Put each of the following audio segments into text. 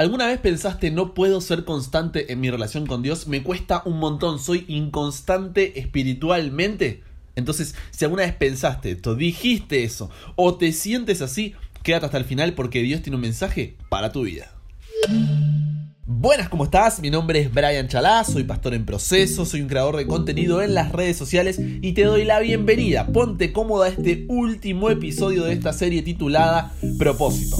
¿Alguna vez pensaste no puedo ser constante en mi relación con Dios? Me cuesta un montón, soy inconstante espiritualmente. Entonces, si alguna vez pensaste esto, dijiste eso o te sientes así, quédate hasta el final porque Dios tiene un mensaje para tu vida. Buenas, ¿cómo estás? Mi nombre es Brian Chalá, soy pastor en proceso, soy un creador de contenido en las redes sociales y te doy la bienvenida. Ponte cómoda a este último episodio de esta serie titulada Propósito.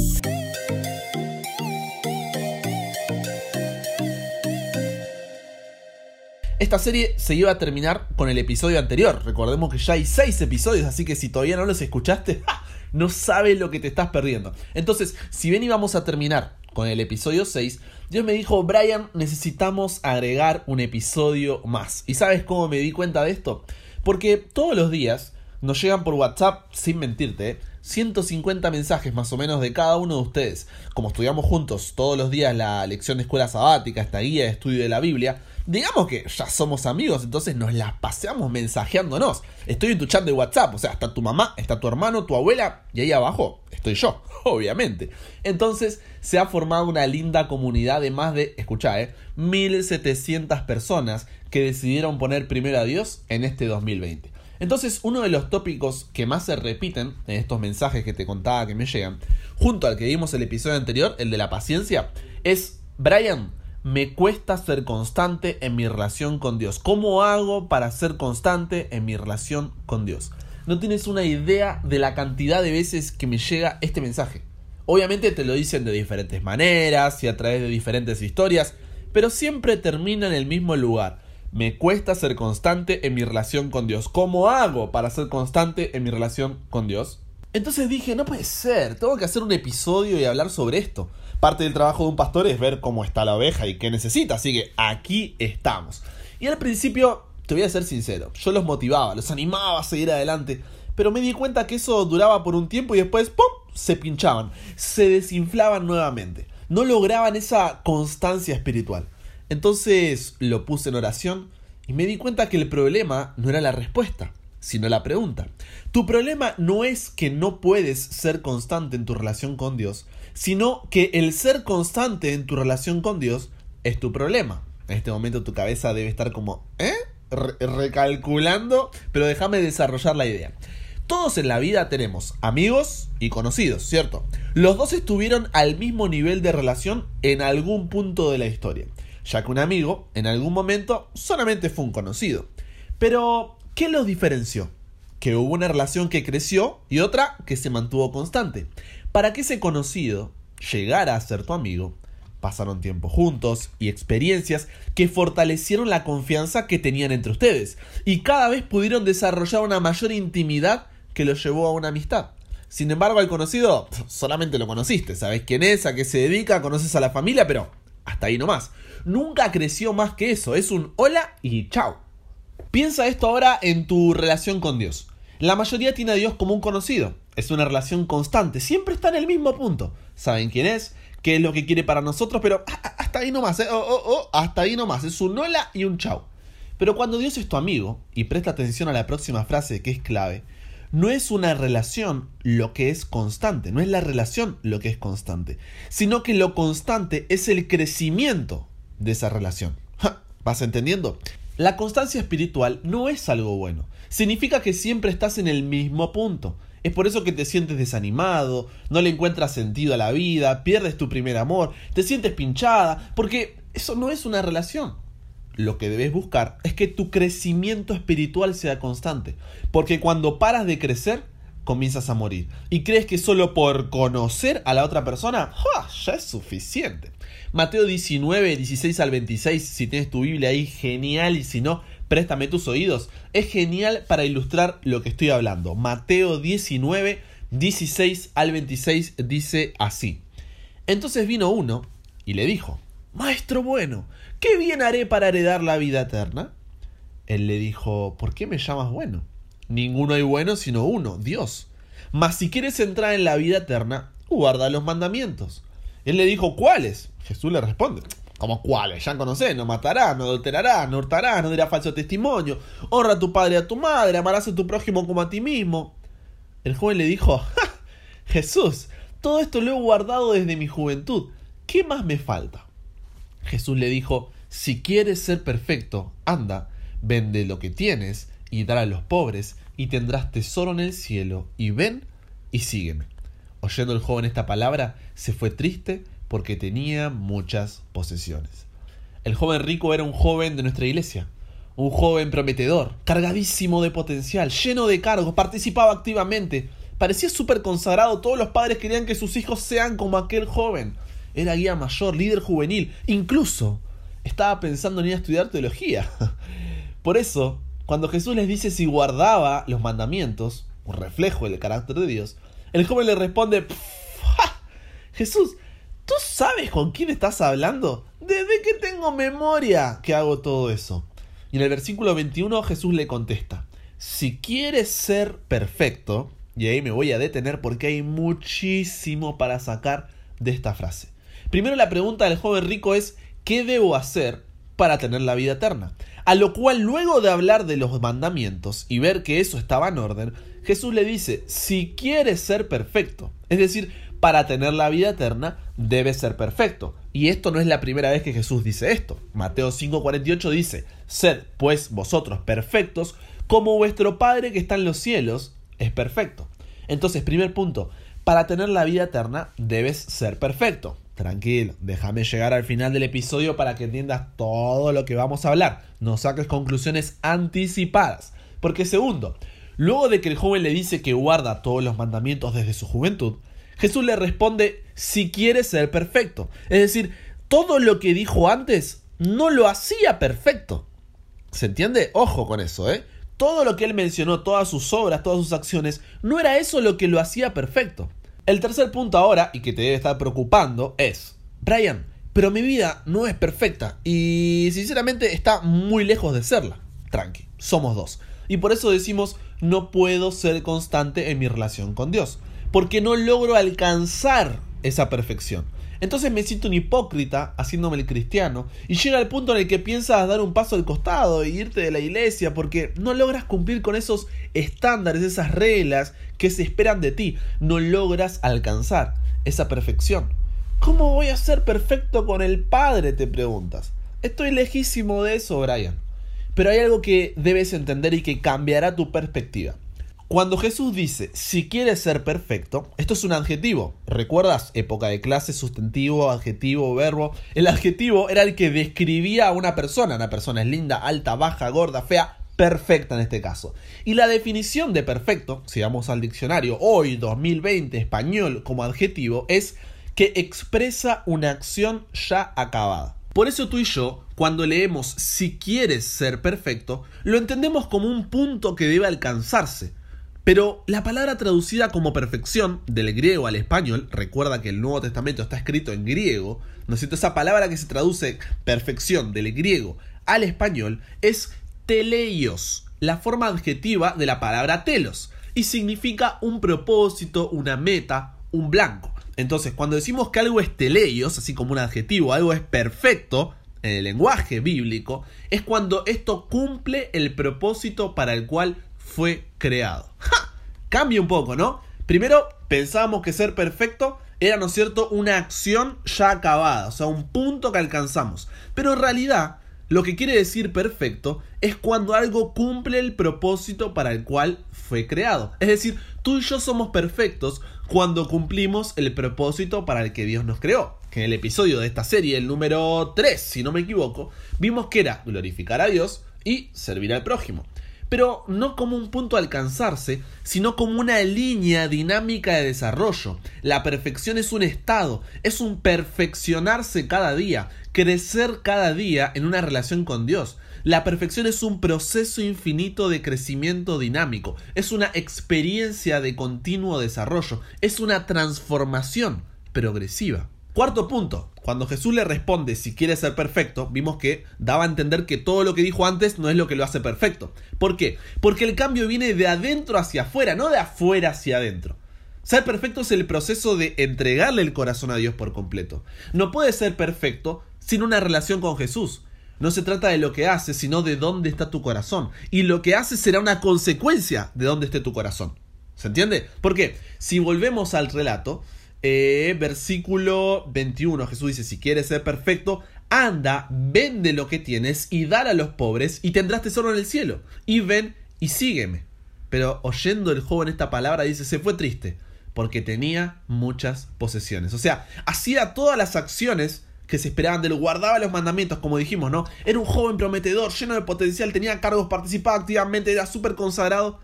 Esta serie se iba a terminar con el episodio anterior. Recordemos que ya hay 6 episodios, así que si todavía no los escuchaste, no sabes lo que te estás perdiendo. Entonces, si bien íbamos a terminar con el episodio 6, Dios me dijo, Brian, necesitamos agregar un episodio más. ¿Y sabes cómo me di cuenta de esto? Porque todos los días nos llegan por WhatsApp, sin mentirte, 150 mensajes más o menos de cada uno de ustedes. Como estudiamos juntos todos los días la lección de escuela sabática, esta guía de estudio de la Biblia, digamos que ya somos amigos, entonces nos las paseamos mensajeándonos. Estoy en tu chat de WhatsApp, o sea, está tu mamá, está tu hermano, tu abuela, y ahí abajo estoy yo, obviamente. Entonces se ha formado una linda comunidad de más de, escucha, eh, 1700 personas que decidieron poner primero a Dios en este 2020. Entonces, uno de los tópicos que más se repiten en estos mensajes que te contaba que me llegan, junto al que vimos el episodio anterior, el de la paciencia, es, Brian, me cuesta ser constante en mi relación con Dios. ¿Cómo hago para ser constante en mi relación con Dios? No tienes una idea de la cantidad de veces que me llega este mensaje. Obviamente te lo dicen de diferentes maneras y a través de diferentes historias, pero siempre termina en el mismo lugar me cuesta ser constante en mi relación con Dios. ¿Cómo hago para ser constante en mi relación con Dios? Entonces dije, no puede ser, tengo que hacer un episodio y hablar sobre esto. Parte del trabajo de un pastor es ver cómo está la oveja y qué necesita, así que aquí estamos. Y al principio, te voy a ser sincero, yo los motivaba, los animaba a seguir adelante, pero me di cuenta que eso duraba por un tiempo y después, ¡pum!, se pinchaban, se desinflaban nuevamente. No lograban esa constancia espiritual. Entonces lo puse en oración y me di cuenta que el problema no era la respuesta, sino la pregunta. Tu problema no es que no puedes ser constante en tu relación con Dios, sino que el ser constante en tu relación con Dios es tu problema. En este momento tu cabeza debe estar como, ¿eh? recalculando, pero déjame desarrollar la idea. Todos en la vida tenemos amigos y conocidos, ¿cierto? Los dos estuvieron al mismo nivel de relación en algún punto de la historia ya que un amigo en algún momento solamente fue un conocido. Pero, ¿qué los diferenció? Que hubo una relación que creció y otra que se mantuvo constante. Para que ese conocido llegara a ser tu amigo, pasaron tiempo juntos y experiencias que fortalecieron la confianza que tenían entre ustedes y cada vez pudieron desarrollar una mayor intimidad que los llevó a una amistad. Sin embargo, al conocido solamente lo conociste, sabes quién es, a qué se dedica, conoces a la familia, pero hasta ahí nomás nunca creció más que eso. Es un hola y chao. Piensa esto ahora en tu relación con Dios. La mayoría tiene a Dios como un conocido. Es una relación constante. Siempre está en el mismo punto. Saben quién es, qué es lo que quiere para nosotros, pero hasta ahí nomás. ¿eh? Oh, oh, oh, hasta ahí nomás. Es un hola y un chao. Pero cuando Dios es tu amigo, y presta atención a la próxima frase que es clave, no es una relación lo que es constante, no es la relación lo que es constante, sino que lo constante es el crecimiento de esa relación. ¿Vas entendiendo? La constancia espiritual no es algo bueno. Significa que siempre estás en el mismo punto. Es por eso que te sientes desanimado, no le encuentras sentido a la vida, pierdes tu primer amor, te sientes pinchada, porque eso no es una relación. Lo que debes buscar es que tu crecimiento espiritual sea constante, porque cuando paras de crecer, comienzas a morir. Y crees que solo por conocer a la otra persona, ya es suficiente. Mateo 19, 16 al 26, si tienes tu Biblia ahí, genial, y si no, préstame tus oídos. Es genial para ilustrar lo que estoy hablando. Mateo 19, 16 al 26 dice así. Entonces vino uno y le dijo, Maestro bueno, ¿qué bien haré para heredar la vida eterna? Él le dijo, ¿por qué me llamas bueno? Ninguno hay bueno sino uno, Dios. Mas si quieres entrar en la vida eterna, guarda los mandamientos. Él le dijo, ¿cuáles? Jesús le responde, ¿cómo cuáles? Ya conocés, no matarás, no adulterarás, no hurtarás, no dirás falso testimonio, honra a tu padre y a tu madre, amarás a tu prójimo como a ti mismo. El joven le dijo. Jesús, todo esto lo he guardado desde mi juventud. ¿qué más me falta? Jesús le dijo, si quieres ser perfecto, anda, vende lo que tienes y dará a los pobres, y tendrás tesoro en el cielo, y ven y sígueme. Oyendo el joven esta palabra, se fue triste porque tenía muchas posesiones. El joven rico era un joven de nuestra iglesia, un joven prometedor, cargadísimo de potencial, lleno de cargos, participaba activamente, parecía súper consagrado, todos los padres querían que sus hijos sean como aquel joven. Era guía mayor, líder juvenil, incluso estaba pensando en ir a estudiar teología. Por eso, cuando Jesús les dice si guardaba los mandamientos, un reflejo del carácter de Dios, el joven le responde, Jesús, ¿tú sabes con quién estás hablando? Desde que tengo memoria que hago todo eso. Y en el versículo 21 Jesús le contesta, si quieres ser perfecto, y ahí me voy a detener porque hay muchísimo para sacar de esta frase. Primero la pregunta del joven rico es, ¿qué debo hacer para tener la vida eterna? A lo cual luego de hablar de los mandamientos y ver que eso estaba en orden, Jesús le dice, si quieres ser perfecto, es decir, para tener la vida eterna, debes ser perfecto. Y esto no es la primera vez que Jesús dice esto. Mateo 5:48 dice, sed pues vosotros perfectos, como vuestro Padre que está en los cielos es perfecto. Entonces, primer punto, para tener la vida eterna debes ser perfecto. Tranquilo, déjame llegar al final del episodio para que entiendas todo lo que vamos a hablar. No saques conclusiones anticipadas. Porque segundo, luego de que el joven le dice que guarda todos los mandamientos desde su juventud, Jesús le responde si quiere ser perfecto. Es decir, todo lo que dijo antes no lo hacía perfecto. ¿Se entiende? Ojo con eso, ¿eh? Todo lo que él mencionó, todas sus obras, todas sus acciones, no era eso lo que lo hacía perfecto. El tercer punto ahora, y que te debe estar preocupando, es, Brian, pero mi vida no es perfecta y sinceramente está muy lejos de serla. Tranqui, somos dos. Y por eso decimos, no puedo ser constante en mi relación con Dios, porque no logro alcanzar esa perfección. Entonces me siento un hipócrita haciéndome el cristiano y llega el punto en el que piensas dar un paso al costado e irte de la iglesia porque no logras cumplir con esos estándares, esas reglas que se esperan de ti. No logras alcanzar esa perfección. ¿Cómo voy a ser perfecto con el Padre? te preguntas. Estoy lejísimo de eso, Brian. Pero hay algo que debes entender y que cambiará tu perspectiva. Cuando Jesús dice, si quieres ser perfecto, esto es un adjetivo. ¿Recuerdas? Época de clase, sustantivo, adjetivo, verbo. El adjetivo era el que describía a una persona. Una persona es linda, alta, baja, gorda, fea, perfecta en este caso. Y la definición de perfecto, si vamos al diccionario hoy, 2020, español, como adjetivo, es que expresa una acción ya acabada. Por eso tú y yo, cuando leemos si quieres ser perfecto, lo entendemos como un punto que debe alcanzarse pero la palabra traducida como perfección del griego al español, recuerda que el Nuevo Testamento está escrito en griego, ¿no es cierto? Esa palabra que se traduce perfección del griego al español es teleios, la forma adjetiva de la palabra telos, y significa un propósito, una meta, un blanco. Entonces, cuando decimos que algo es teleios, así como un adjetivo, algo es perfecto, en el lenguaje bíblico, es cuando esto cumple el propósito para el cual fue creado. ¡Ja! Cambia un poco, ¿no? Primero pensábamos que ser perfecto era, ¿no es cierto?, una acción ya acabada, o sea, un punto que alcanzamos. Pero en realidad, lo que quiere decir perfecto es cuando algo cumple el propósito para el cual fue creado. Es decir, tú y yo somos perfectos cuando cumplimos el propósito para el que Dios nos creó. Que en el episodio de esta serie, el número 3, si no me equivoco, vimos que era glorificar a Dios y servir al prójimo pero no como un punto a alcanzarse, sino como una línea dinámica de desarrollo. La perfección es un estado, es un perfeccionarse cada día, crecer cada día en una relación con Dios. La perfección es un proceso infinito de crecimiento dinámico, es una experiencia de continuo desarrollo, es una transformación progresiva. Cuarto punto, cuando Jesús le responde si quiere ser perfecto, vimos que daba a entender que todo lo que dijo antes no es lo que lo hace perfecto. ¿Por qué? Porque el cambio viene de adentro hacia afuera, no de afuera hacia adentro. Ser perfecto es el proceso de entregarle el corazón a Dios por completo. No puede ser perfecto sin una relación con Jesús. No se trata de lo que haces, sino de dónde está tu corazón. Y lo que haces será una consecuencia de dónde esté tu corazón. ¿Se entiende? Porque si volvemos al relato, eh, versículo 21, Jesús dice, si quieres ser perfecto, anda, vende lo que tienes y dale a los pobres y tendrás tesoro en el cielo. Y ven y sígueme. Pero oyendo el joven esta palabra dice, se fue triste, porque tenía muchas posesiones. O sea, hacía todas las acciones que se esperaban de él, guardaba los mandamientos, como dijimos, ¿no? Era un joven prometedor, lleno de potencial, tenía cargos, participaba activamente, era súper consagrado.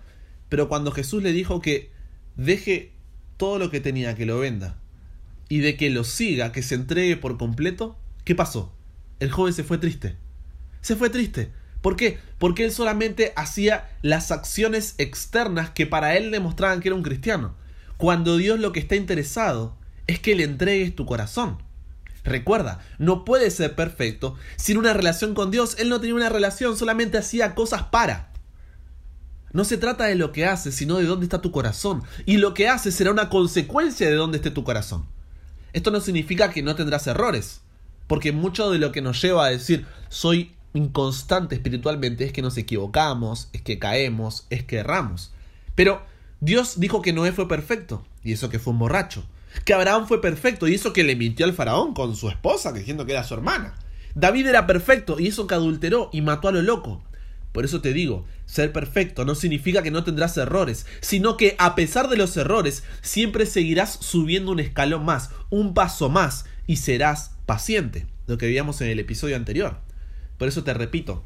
Pero cuando Jesús le dijo que deje todo lo que tenía, que lo venda, y de que lo siga, que se entregue por completo, ¿qué pasó? El joven se fue triste. Se fue triste. ¿Por qué? Porque él solamente hacía las acciones externas que para él demostraban que era un cristiano. Cuando Dios lo que está interesado es que le entregues tu corazón. Recuerda, no puede ser perfecto sin una relación con Dios. Él no tenía una relación, solamente hacía cosas para. No se trata de lo que haces, sino de dónde está tu corazón. Y lo que haces será una consecuencia de dónde esté tu corazón. Esto no significa que no tendrás errores, porque mucho de lo que nos lleva a decir soy inconstante espiritualmente es que nos equivocamos, es que caemos, es que erramos. Pero Dios dijo que Noé fue perfecto, y eso que fue un borracho que Abraham fue perfecto y eso que le mintió al faraón con su esposa, diciendo que era su hermana. David era perfecto y eso que adulteró y mató a lo loco. Por eso te digo, ser perfecto no significa que no tendrás errores, sino que a pesar de los errores, siempre seguirás subiendo un escalón más, un paso más, y serás paciente, lo que veíamos en el episodio anterior. Por eso te repito,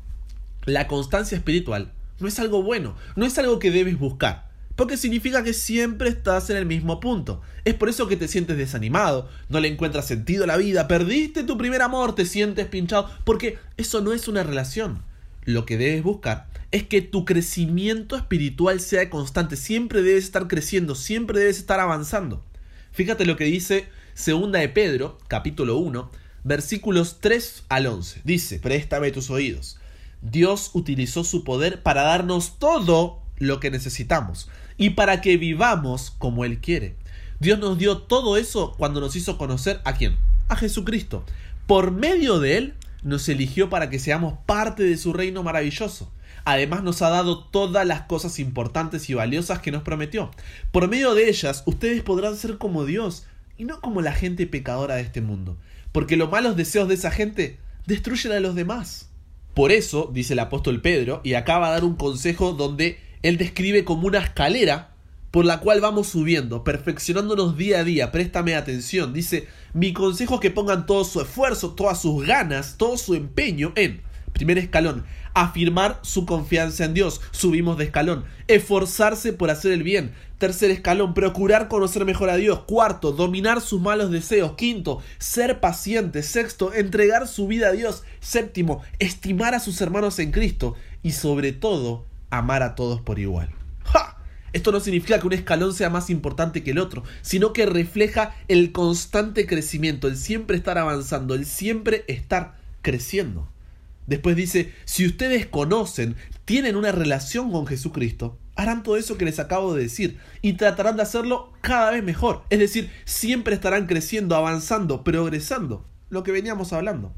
la constancia espiritual no es algo bueno, no es algo que debes buscar porque significa que siempre estás en el mismo punto. Es por eso que te sientes desanimado, no le encuentras sentido a la vida, perdiste tu primer amor, te sientes pinchado, porque eso no es una relación. Lo que debes buscar es que tu crecimiento espiritual sea constante, siempre debes estar creciendo, siempre debes estar avanzando. Fíjate lo que dice Segunda de Pedro, capítulo 1, versículos 3 al 11. Dice, préstame tus oídos. Dios utilizó su poder para darnos todo lo que necesitamos y para que vivamos como Él quiere. Dios nos dio todo eso cuando nos hizo conocer a quién? A Jesucristo. Por medio de Él nos eligió para que seamos parte de su reino maravilloso. Además nos ha dado todas las cosas importantes y valiosas que nos prometió. Por medio de ellas ustedes podrán ser como Dios y no como la gente pecadora de este mundo. Porque los malos deseos de esa gente destruyen a los demás. Por eso, dice el apóstol Pedro, y acaba de dar un consejo donde él describe como una escalera por la cual vamos subiendo, perfeccionándonos día a día. Préstame atención. Dice, mi consejo es que pongan todo su esfuerzo, todas sus ganas, todo su empeño en, primer escalón, afirmar su confianza en Dios. Subimos de escalón. Esforzarse por hacer el bien. Tercer escalón, procurar conocer mejor a Dios. Cuarto, dominar sus malos deseos. Quinto, ser paciente. Sexto, entregar su vida a Dios. Séptimo, estimar a sus hermanos en Cristo. Y sobre todo, amar a todos por igual. Esto no significa que un escalón sea más importante que el otro, sino que refleja el constante crecimiento, el siempre estar avanzando, el siempre estar creciendo. Después dice, si ustedes conocen, tienen una relación con Jesucristo, harán todo eso que les acabo de decir y tratarán de hacerlo cada vez mejor. Es decir, siempre estarán creciendo, avanzando, progresando, lo que veníamos hablando.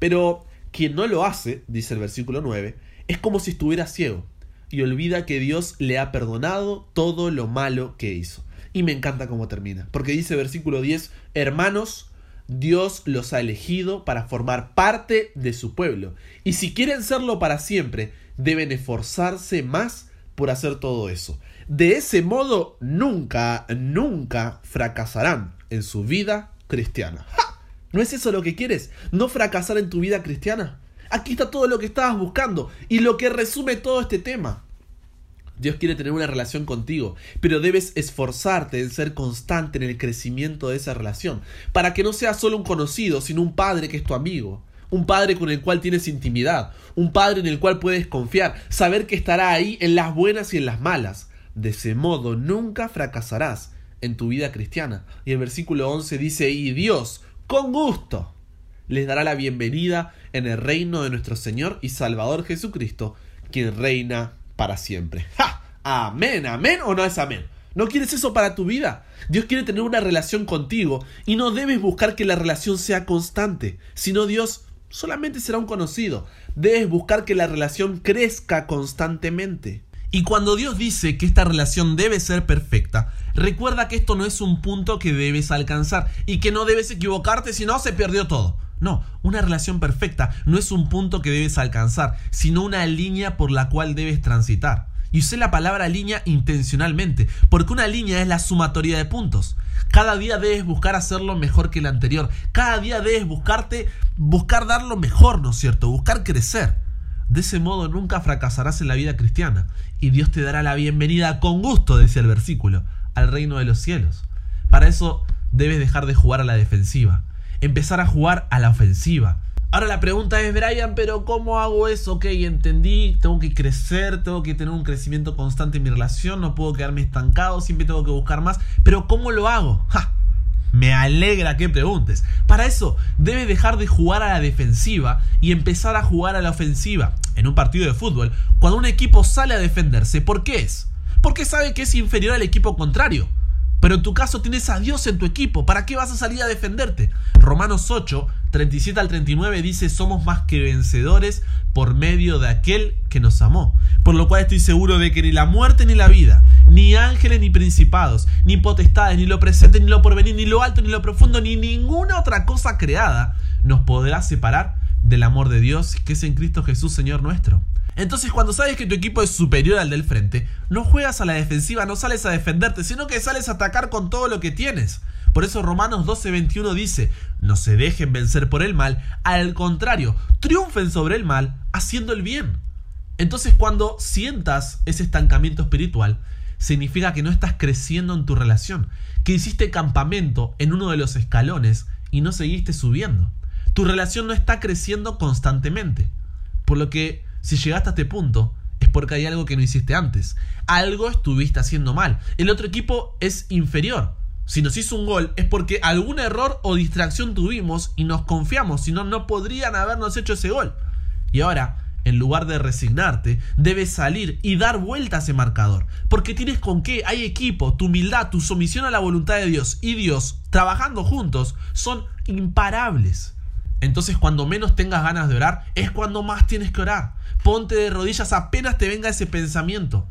Pero quien no lo hace, dice el versículo 9, es como si estuviera ciego y olvida que Dios le ha perdonado todo lo malo que hizo. Y me encanta cómo termina, porque dice versículo 10, hermanos, Dios los ha elegido para formar parte de su pueblo, y si quieren serlo para siempre, deben esforzarse más por hacer todo eso. De ese modo, nunca, nunca fracasarán en su vida cristiana. ¿No es eso lo que quieres? ¿No fracasar en tu vida cristiana? Aquí está todo lo que estabas buscando y lo que resume todo este tema. Dios quiere tener una relación contigo, pero debes esforzarte en ser constante en el crecimiento de esa relación, para que no seas solo un conocido, sino un padre que es tu amigo, un padre con el cual tienes intimidad, un padre en el cual puedes confiar, saber que estará ahí en las buenas y en las malas. De ese modo nunca fracasarás en tu vida cristiana. Y el versículo 11 dice, y Dios, con gusto, les dará la bienvenida en el reino de nuestro Señor y Salvador Jesucristo, quien reina para siempre. Amén, amén o no es amén. ¿No quieres eso para tu vida? Dios quiere tener una relación contigo y no debes buscar que la relación sea constante, sino Dios solamente será un conocido. Debes buscar que la relación crezca constantemente. Y cuando Dios dice que esta relación debe ser perfecta, recuerda que esto no es un punto que debes alcanzar y que no debes equivocarte si no se perdió todo. No, una relación perfecta no es un punto que debes alcanzar, sino una línea por la cual debes transitar. Y usé la palabra línea intencionalmente, porque una línea es la sumatoria de puntos. Cada día debes buscar hacerlo mejor que el anterior. Cada día debes buscarte, buscar dar lo mejor, ¿no es cierto? Buscar crecer. De ese modo nunca fracasarás en la vida cristiana y Dios te dará la bienvenida con gusto, decía el versículo, al reino de los cielos. Para eso debes dejar de jugar a la defensiva, empezar a jugar a la ofensiva. Ahora la pregunta es, Brian, pero ¿cómo hago eso? Ok, entendí, tengo que crecer, tengo que tener un crecimiento constante en mi relación, no puedo quedarme estancado, siempre tengo que buscar más, pero ¿cómo lo hago? Me alegra que preguntes. Para eso, debes dejar de jugar a la defensiva y empezar a jugar a la ofensiva. En un partido de fútbol, cuando un equipo sale a defenderse, ¿por qué es? Porque sabe que es inferior al equipo contrario. Pero en tu caso tienes a Dios en tu equipo. ¿Para qué vas a salir a defenderte? Romanos 8, 37 al 39 dice, somos más que vencedores por medio de aquel que nos amó. Por lo cual estoy seguro de que ni la muerte ni la vida, ni ángeles ni principados, ni potestades, ni lo presente ni lo porvenir, ni lo alto ni lo profundo, ni ninguna otra cosa creada nos podrá separar del amor de Dios que es en Cristo Jesús Señor nuestro. Entonces cuando sabes que tu equipo es superior al del frente, no juegas a la defensiva, no sales a defenderte, sino que sales a atacar con todo lo que tienes. Por eso Romanos 12:21 dice, no se dejen vencer por el mal, al contrario, triunfen sobre el mal haciendo el bien. Entonces cuando sientas ese estancamiento espiritual, significa que no estás creciendo en tu relación, que hiciste campamento en uno de los escalones y no seguiste subiendo. Tu relación no está creciendo constantemente. Por lo que si llegaste a este punto, es porque hay algo que no hiciste antes. Algo estuviste haciendo mal. El otro equipo es inferior. Si nos hizo un gol es porque algún error o distracción tuvimos y nos confiamos, si no, no podrían habernos hecho ese gol. Y ahora, en lugar de resignarte, debes salir y dar vuelta a ese marcador. Porque tienes con qué, hay equipo, tu humildad, tu sumisión a la voluntad de Dios y Dios, trabajando juntos, son imparables. Entonces cuando menos tengas ganas de orar, es cuando más tienes que orar. Ponte de rodillas apenas te venga ese pensamiento.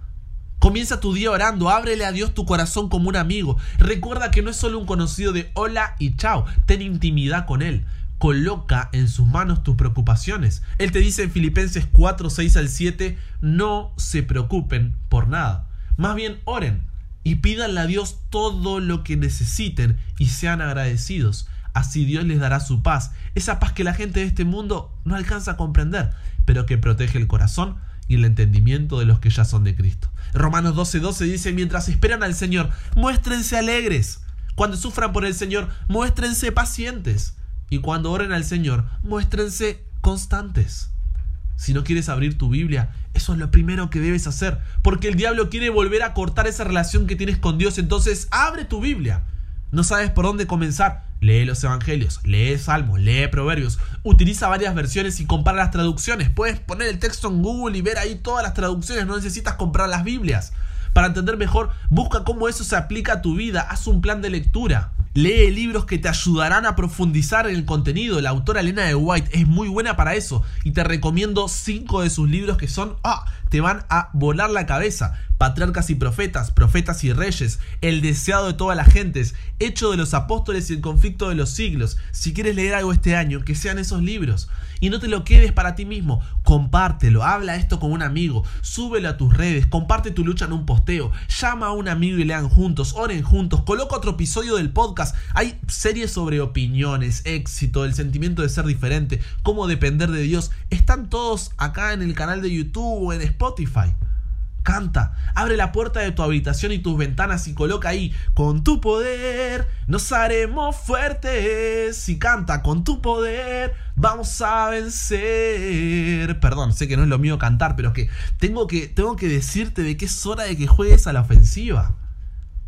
Comienza tu día orando, ábrele a Dios tu corazón como un amigo. Recuerda que no es solo un conocido de hola y chao, ten intimidad con Él. Coloca en sus manos tus preocupaciones. Él te dice en Filipenses 4, 6 al 7, no se preocupen por nada. Más bien oren y pídanle a Dios todo lo que necesiten y sean agradecidos. Así Dios les dará su paz, esa paz que la gente de este mundo no alcanza a comprender, pero que protege el corazón y el entendimiento de los que ya son de Cristo. Romanos 12:12 12 dice, mientras esperan al Señor, muéstrense alegres. Cuando sufran por el Señor, muéstrense pacientes. Y cuando oren al Señor, muéstrense constantes. Si no quieres abrir tu Biblia, eso es lo primero que debes hacer, porque el diablo quiere volver a cortar esa relación que tienes con Dios, entonces abre tu Biblia. No sabes por dónde comenzar. Lee los evangelios, lee salmos, lee proverbios, utiliza varias versiones y compara las traducciones. Puedes poner el texto en Google y ver ahí todas las traducciones, no necesitas comprar las Biblias. Para entender mejor, busca cómo eso se aplica a tu vida, haz un plan de lectura. Lee libros que te ayudarán a profundizar en el contenido. La autora Elena de White es muy buena para eso y te recomiendo cinco de sus libros que son, ah, te van a volar la cabeza. Patriarcas y profetas, profetas y reyes, el deseado de todas las gentes, hecho de los apóstoles y el conflicto de los siglos. Si quieres leer algo este año, que sean esos libros. Y no te lo quedes para ti mismo, compártelo, habla esto con un amigo, súbelo a tus redes, comparte tu lucha en un posteo, llama a un amigo y lean juntos, oren juntos, coloca otro episodio del podcast. Hay series sobre opiniones, éxito, el sentimiento de ser diferente, cómo depender de Dios. Están todos acá en el canal de YouTube o en Spotify. Canta, abre la puerta de tu habitación y tus ventanas y coloca ahí, con tu poder nos haremos fuertes. Y canta, con tu poder vamos a vencer. Perdón, sé que no es lo mío cantar, pero que tengo que, tengo que decirte de que es hora de que juegues a la ofensiva.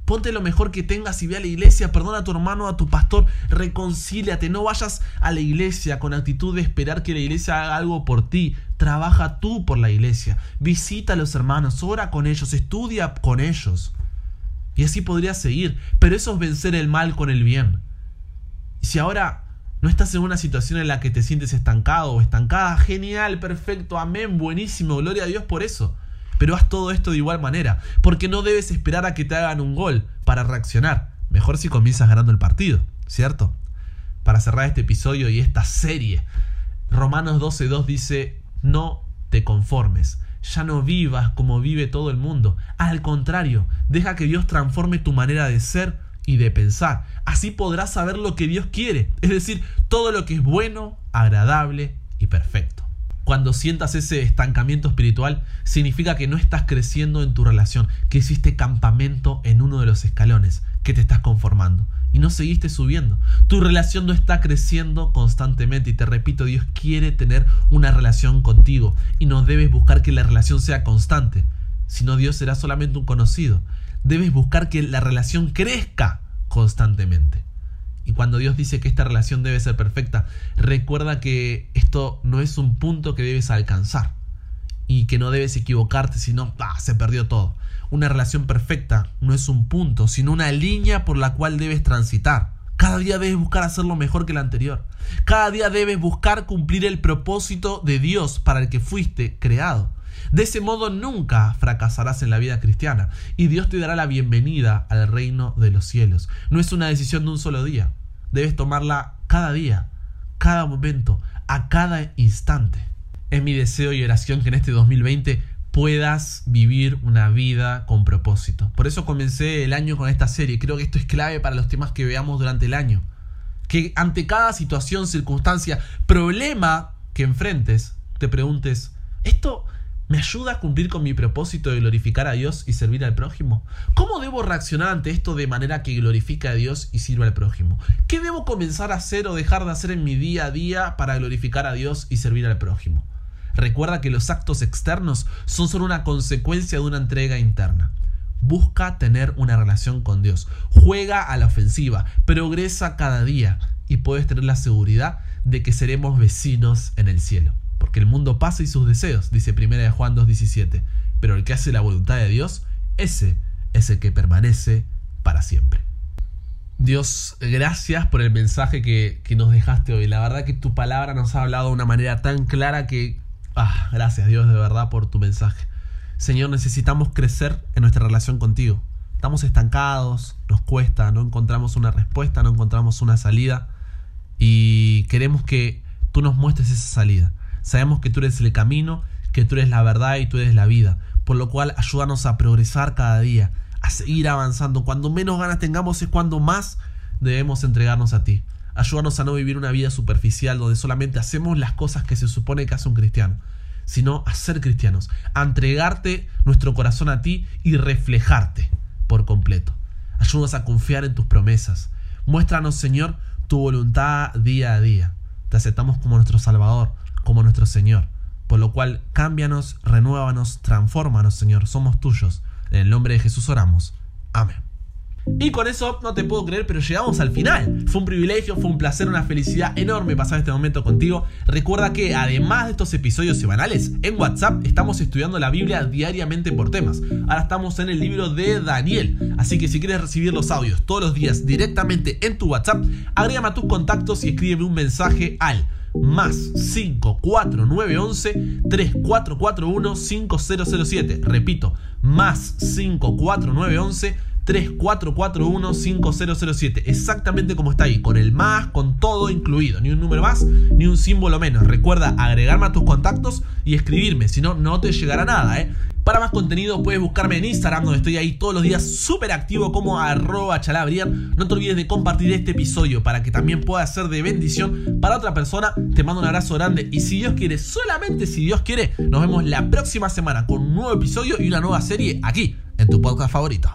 Ponte lo mejor que tengas y ve a la iglesia, perdona a tu hermano, a tu pastor, reconcíliate, no vayas a la iglesia con actitud de esperar que la iglesia haga algo por ti. Trabaja tú por la iglesia, visita a los hermanos, ora con ellos, estudia con ellos. Y así podrías seguir, pero eso es vencer el mal con el bien. Y si ahora no estás en una situación en la que te sientes estancado o estancada, genial, perfecto, amén, buenísimo, gloria a Dios por eso. pero haz todo esto de igual manera, porque no debes esperar a que te hagan un gol para reaccionar. Mejor si comienzas ganando el partido, ¿cierto? Para cerrar este episodio y esta serie, Romanos 12.2 dice, no te conformes, ya no vivas como vive todo el mundo. Al contrario, deja que Dios transforme tu manera de ser y de pensar. Así podrás saber lo que Dios quiere, es decir, todo lo que es bueno, agradable y perfecto. Cuando sientas ese estancamiento espiritual, significa que no estás creciendo en tu relación, que hiciste campamento en uno de los escalones, que te estás conformando y no seguiste subiendo. Tu relación no está creciendo constantemente y te repito, Dios quiere tener una relación contigo y no debes buscar que la relación sea constante, sino Dios será solamente un conocido. Debes buscar que la relación crezca constantemente. Y cuando Dios dice que esta relación debe ser perfecta, recuerda que esto no es un punto que debes alcanzar y que no debes equivocarte, sino ¡ah! se perdió todo. Una relación perfecta no es un punto, sino una línea por la cual debes transitar. Cada día debes buscar hacerlo mejor que el anterior. Cada día debes buscar cumplir el propósito de Dios para el que fuiste creado. De ese modo nunca fracasarás en la vida cristiana y Dios te dará la bienvenida al reino de los cielos. No es una decisión de un solo día. Debes tomarla cada día, cada momento, a cada instante. Es mi deseo y oración que en este 2020 puedas vivir una vida con propósito. Por eso comencé el año con esta serie. Creo que esto es clave para los temas que veamos durante el año. Que ante cada situación, circunstancia, problema que enfrentes, te preguntes, ¿esto ¿Me ayuda a cumplir con mi propósito de glorificar a Dios y servir al prójimo? ¿Cómo debo reaccionar ante esto de manera que glorifique a Dios y sirva al prójimo? ¿Qué debo comenzar a hacer o dejar de hacer en mi día a día para glorificar a Dios y servir al prójimo? Recuerda que los actos externos son solo una consecuencia de una entrega interna. Busca tener una relación con Dios. Juega a la ofensiva. Progresa cada día. Y puedes tener la seguridad de que seremos vecinos en el cielo porque el mundo pasa y sus deseos, dice 1 Juan 2.17, pero el que hace la voluntad de Dios, ese es el que permanece para siempre. Dios, gracias por el mensaje que, nos dejaste hoy. La verdad que tu palabra nos ha hablado de una manera tan clara que... Ah, gracias Dios de verdad por tu mensaje. Señor, necesitamos crecer en nuestra relación contigo. Estamos estancados, nos cuesta, no encontramos una respuesta, no encontramos una salida y queremos que tú nos muestres esa salida. Sabemos que tú eres el camino, que tú eres la verdad y tú eres la vida. Por lo cual ayúdanos a progresar cada día, a seguir avanzando. Cuando menos ganas tengamos es cuando más debemos entregarnos a ti. Ayúdanos a no vivir una vida superficial donde solamente hacemos las cosas que se supone que hace un cristiano, sino a ser cristianos, a entregarte nuestro corazón a ti y reflejarte por completo. Ayúdanos a confiar en tus promesas. Muéstranos, Señor, tu voluntad día a día. Te aceptamos como nuestro Salvador como nuestro Señor. Por lo cual, cámbianos, renuévanos, transfórmanos, Señor. Somos tuyos. En el nombre de Jesús oramos. Amén. Y con eso no te puedo creer, pero llegamos al final. Fue un privilegio, fue un placer, una felicidad enorme pasar este momento contigo. Recuerda que además de estos episodios semanales, en WhatsApp estamos estudiando la Biblia diariamente por temas. Ahora estamos en el libro de Daniel. Así que si quieres recibir los audios todos los días directamente en tu WhatsApp, agrégame a tus contactos y escríbeme un mensaje al más 54911 3441 5007. Repito, más 54911 3441-5007. Exactamente como está ahí, con el más, con todo incluido. Ni un número más, ni un símbolo menos. Recuerda agregarme a tus contactos y escribirme, si no, no te llegará nada, ¿eh? Para más contenido puedes buscarme en Instagram donde estoy ahí todos los días súper activo como arroba chalabrian. No te olvides de compartir este episodio para que también pueda ser de bendición para otra persona. Te mando un abrazo grande y si Dios quiere, solamente si Dios quiere, nos vemos la próxima semana con un nuevo episodio y una nueva serie aquí en tu podcast favorito.